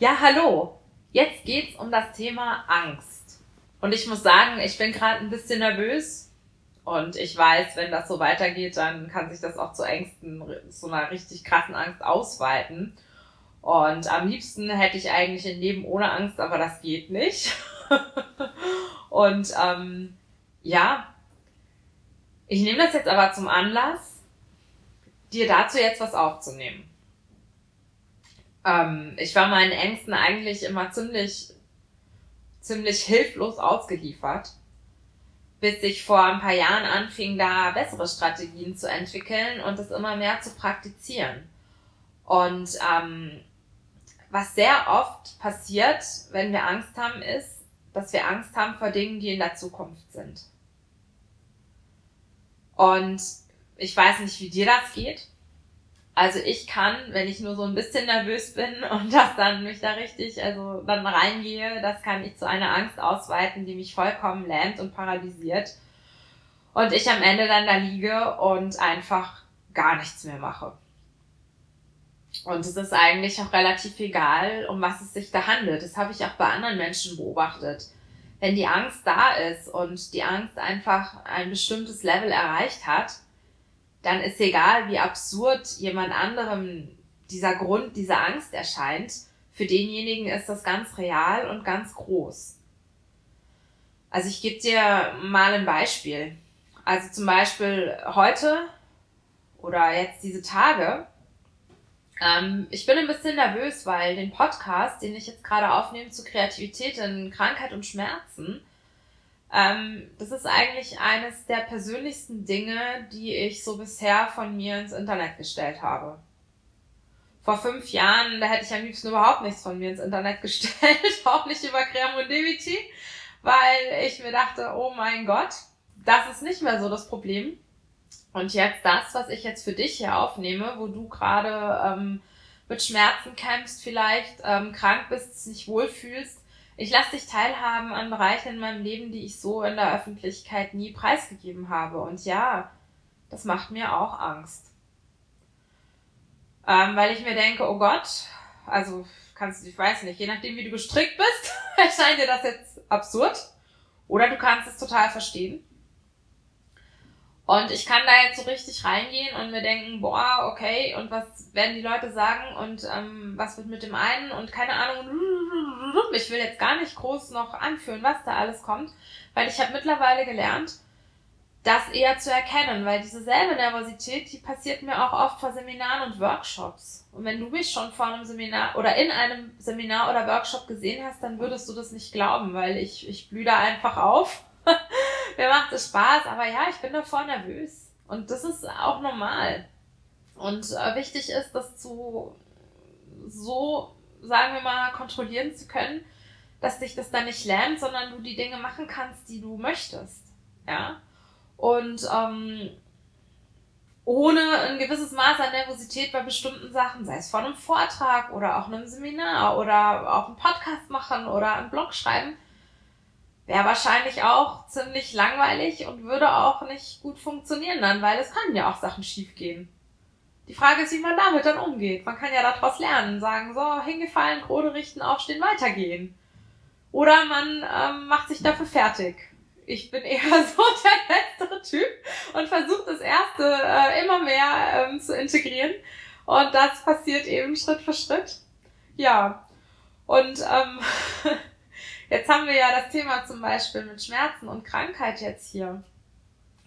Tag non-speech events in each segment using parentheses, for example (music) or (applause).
Ja, hallo. Jetzt geht's um das Thema Angst. Und ich muss sagen, ich bin gerade ein bisschen nervös. Und ich weiß, wenn das so weitergeht, dann kann sich das auch zu Ängsten, zu einer richtig krassen Angst ausweiten. Und am liebsten hätte ich eigentlich ein Leben ohne Angst, aber das geht nicht. (laughs) und ähm, ja, ich nehme das jetzt aber zum Anlass, dir dazu jetzt was aufzunehmen. Ähm, ich war meinen Ängsten eigentlich immer ziemlich, ziemlich hilflos ausgeliefert, bis ich vor ein paar Jahren anfing, da bessere Strategien zu entwickeln und es immer mehr zu praktizieren. Und ähm, was sehr oft passiert, wenn wir Angst haben, ist, dass wir Angst haben vor Dingen, die in der Zukunft sind. Und ich weiß nicht, wie dir das geht. Also ich kann, wenn ich nur so ein bisschen nervös bin (laughs) und das dann mich da richtig, also dann reingehe, das kann ich zu einer Angst ausweiten, die mich vollkommen lähmt und paralysiert. Und ich am Ende dann da liege und einfach gar nichts mehr mache. Und es ist eigentlich auch relativ egal, um was es sich da handelt. Das habe ich auch bei anderen Menschen beobachtet. Wenn die Angst da ist und die Angst einfach ein bestimmtes Level erreicht hat, dann ist egal, wie absurd jemand anderem dieser Grund, diese Angst erscheint, für denjenigen ist das ganz real und ganz groß. Also ich gebe dir mal ein Beispiel. Also zum Beispiel heute oder jetzt diese Tage ähm, ich bin ein bisschen nervös, weil den Podcast, den ich jetzt gerade aufnehme zu Kreativität in Krankheit und Schmerzen, ähm, das ist eigentlich eines der persönlichsten Dinge, die ich so bisher von mir ins Internet gestellt habe. Vor fünf Jahren, da hätte ich am liebsten überhaupt nichts von mir ins Internet (laughs) gestellt, auch nicht über Creamodivity, weil ich mir dachte, oh mein Gott, das ist nicht mehr so das Problem. Und jetzt das, was ich jetzt für dich hier aufnehme, wo du gerade ähm, mit Schmerzen kämpfst, vielleicht ähm, krank bist, nicht wohlfühlst, ich lasse dich teilhaben an Bereichen in meinem Leben, die ich so in der Öffentlichkeit nie preisgegeben habe. Und ja, das macht mir auch Angst. Ähm, weil ich mir denke, oh Gott, also kannst du, ich weiß nicht, je nachdem wie du gestrickt bist, (laughs) erscheint dir das jetzt absurd. Oder du kannst es total verstehen. Und ich kann da jetzt so richtig reingehen und mir denken, boah, okay, und was werden die Leute sagen und ähm, was wird mit dem einen und keine Ahnung. Ich will jetzt gar nicht groß noch anführen, was da alles kommt, weil ich habe mittlerweile gelernt, das eher zu erkennen, weil diese selbe Nervosität, die passiert mir auch oft vor Seminaren und Workshops. Und wenn du mich schon vor einem Seminar oder in einem Seminar oder Workshop gesehen hast, dann würdest du das nicht glauben, weil ich, ich blühe da einfach auf (laughs) Mir macht es Spaß, aber ja, ich bin davor nervös. Und das ist auch normal. Und äh, wichtig ist, das zu so, sagen wir mal, kontrollieren zu können, dass dich das dann nicht lähmt, sondern du die Dinge machen kannst, die du möchtest. Ja. Und ähm, ohne ein gewisses Maß an Nervosität bei bestimmten Sachen, sei es vor einem Vortrag oder auch einem Seminar oder auch einen Podcast machen oder einen Blog schreiben, wäre wahrscheinlich auch ziemlich langweilig und würde auch nicht gut funktionieren dann, weil es können ja auch Sachen schiefgehen. Die Frage ist, wie man damit dann umgeht. Man kann ja daraus lernen, sagen, so, hingefallen, Krone richten, aufstehen, weitergehen. Oder man ähm, macht sich dafür fertig. Ich bin eher (laughs) so der letztere Typ und versuche das erste äh, immer mehr ähm, zu integrieren. Und das passiert eben Schritt für Schritt. Ja. Und ähm, (laughs) Jetzt haben wir ja das Thema zum Beispiel mit Schmerzen und Krankheit jetzt hier.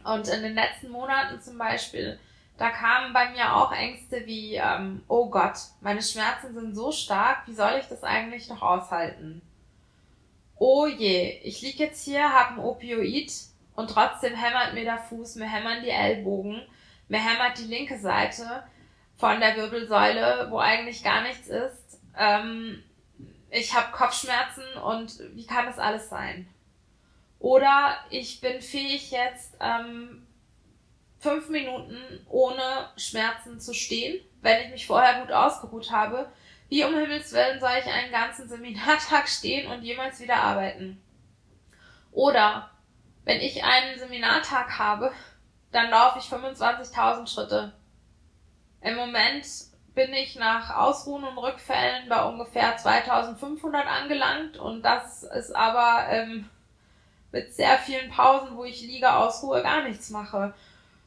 Und in den letzten Monaten zum Beispiel, da kamen bei mir auch Ängste wie, ähm, oh Gott, meine Schmerzen sind so stark, wie soll ich das eigentlich noch aushalten? Oh je, ich lieg jetzt hier, hab ein Opioid und trotzdem hämmert mir der Fuß, mir hämmern die Ellbogen, mir hämmert die linke Seite von der Wirbelsäule, wo eigentlich gar nichts ist. Ähm, ich habe Kopfschmerzen und wie kann das alles sein? Oder ich bin fähig jetzt ähm, fünf Minuten ohne Schmerzen zu stehen, wenn ich mich vorher gut ausgeruht habe. Wie um Himmels Willen soll ich einen ganzen Seminartag stehen und jemals wieder arbeiten? Oder wenn ich einen Seminartag habe, dann laufe ich 25.000 Schritte. Im Moment bin ich nach Ausruhen und Rückfällen bei ungefähr 2500 angelangt und das ist aber ähm, mit sehr vielen Pausen, wo ich liege, ausruhe, gar nichts mache.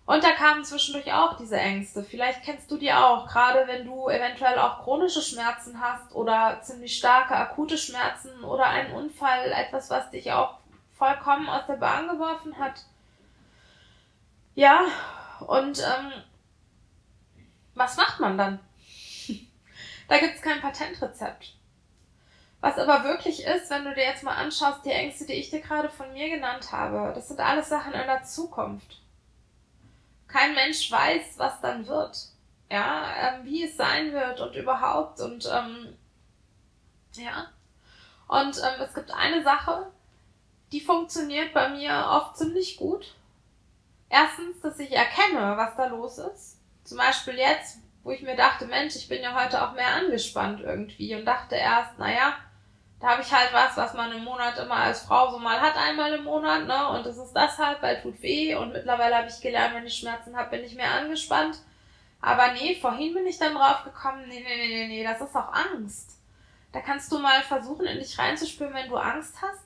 Und da kamen zwischendurch auch diese Ängste. Vielleicht kennst du die auch, gerade wenn du eventuell auch chronische Schmerzen hast oder ziemlich starke akute Schmerzen oder einen Unfall, etwas, was dich auch vollkommen aus der Bahn geworfen hat. Ja, und ähm, was macht man dann? (laughs) da gibt's kein Patentrezept. Was aber wirklich ist, wenn du dir jetzt mal anschaust, die Ängste, die ich dir gerade von mir genannt habe, das sind alles Sachen in der Zukunft. Kein Mensch weiß, was dann wird. Ja, ähm, wie es sein wird und überhaupt und ähm, ja. Und ähm, es gibt eine Sache, die funktioniert bei mir oft ziemlich gut. Erstens, dass ich erkenne, was da los ist. Zum Beispiel jetzt, wo ich mir dachte, Mensch, ich bin ja heute auch mehr angespannt irgendwie und dachte erst, naja, ich halt was, was man im Monat immer als Frau so mal hat, einmal im Monat, ne? Und das ist das halt, weil tut weh. Und mittlerweile habe ich gelernt, wenn ich Schmerzen habe, bin ich mehr angespannt. Aber nee, vorhin bin ich dann drauf gekommen, nee, nee, nee, nee, das ist auch Angst. Da kannst du mal versuchen, in dich reinzuspüren, wenn du Angst hast,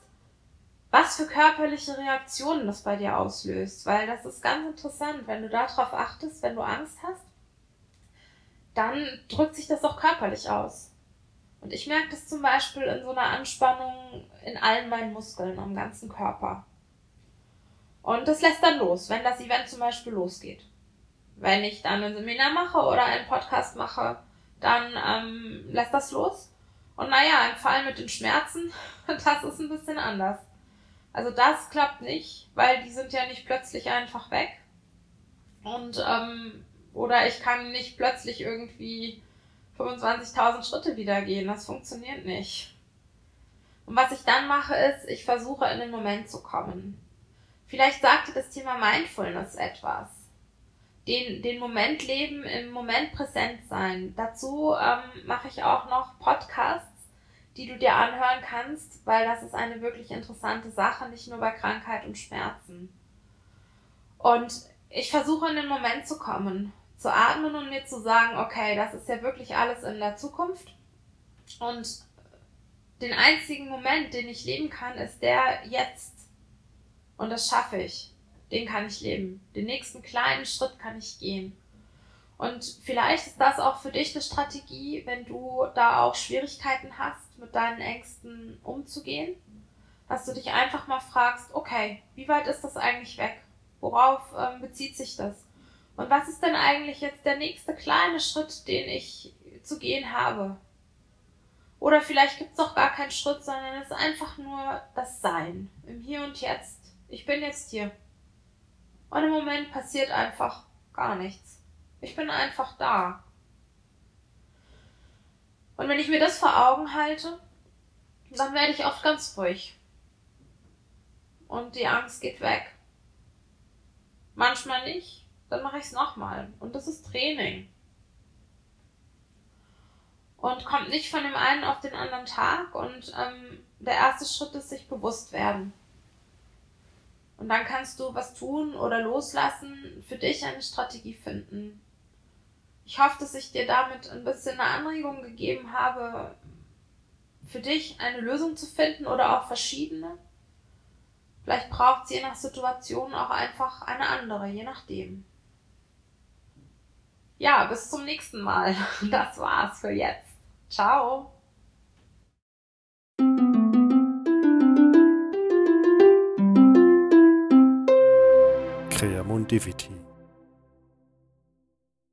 was für körperliche Reaktionen das bei dir auslöst. Weil das ist ganz interessant, wenn du darauf achtest, wenn du Angst hast, dann drückt sich das auch körperlich aus. Und ich merke das zum Beispiel in so einer Anspannung in allen meinen Muskeln am ganzen Körper. Und das lässt dann los, wenn das Event zum Beispiel losgeht. Wenn ich dann ein Seminar mache oder einen Podcast mache, dann ähm, lässt das los. Und naja, im Fall mit den Schmerzen, (laughs) das ist ein bisschen anders. Also das klappt nicht, weil die sind ja nicht plötzlich einfach weg. Und ähm, oder ich kann nicht plötzlich irgendwie 25.000 Schritte wieder gehen. Das funktioniert nicht. Und was ich dann mache, ist, ich versuche in den Moment zu kommen. Vielleicht sagt dir das Thema Mindfulness etwas. Den, den Moment leben, im Moment präsent sein. Dazu ähm, mache ich auch noch Podcasts, die du dir anhören kannst, weil das ist eine wirklich interessante Sache, nicht nur bei Krankheit und Schmerzen. Und ich versuche in den Moment zu kommen zu atmen und mir zu sagen, okay, das ist ja wirklich alles in der Zukunft. Und den einzigen Moment, den ich leben kann, ist der jetzt. Und das schaffe ich. Den kann ich leben. Den nächsten kleinen Schritt kann ich gehen. Und vielleicht ist das auch für dich eine Strategie, wenn du da auch Schwierigkeiten hast, mit deinen Ängsten umzugehen, dass du dich einfach mal fragst, okay, wie weit ist das eigentlich weg? Worauf ähm, bezieht sich das? Und was ist denn eigentlich jetzt der nächste kleine Schritt, den ich zu gehen habe? Oder vielleicht gibt es auch gar keinen Schritt, sondern es ist einfach nur das Sein im Hier und Jetzt. Ich bin jetzt hier. Und im Moment passiert einfach gar nichts. Ich bin einfach da. Und wenn ich mir das vor Augen halte, dann werde ich oft ganz ruhig. Und die Angst geht weg. Manchmal nicht dann mache ich es nochmal. Und das ist Training. Und kommt nicht von dem einen auf den anderen Tag. Und ähm, der erste Schritt ist sich bewusst werden. Und dann kannst du was tun oder loslassen, für dich eine Strategie finden. Ich hoffe, dass ich dir damit ein bisschen eine Anregung gegeben habe, für dich eine Lösung zu finden oder auch verschiedene. Vielleicht braucht es je nach Situation auch einfach eine andere, je nachdem ja, bis zum nächsten Mal. (laughs) Das war's für jetzt. Ciao. Creamondivity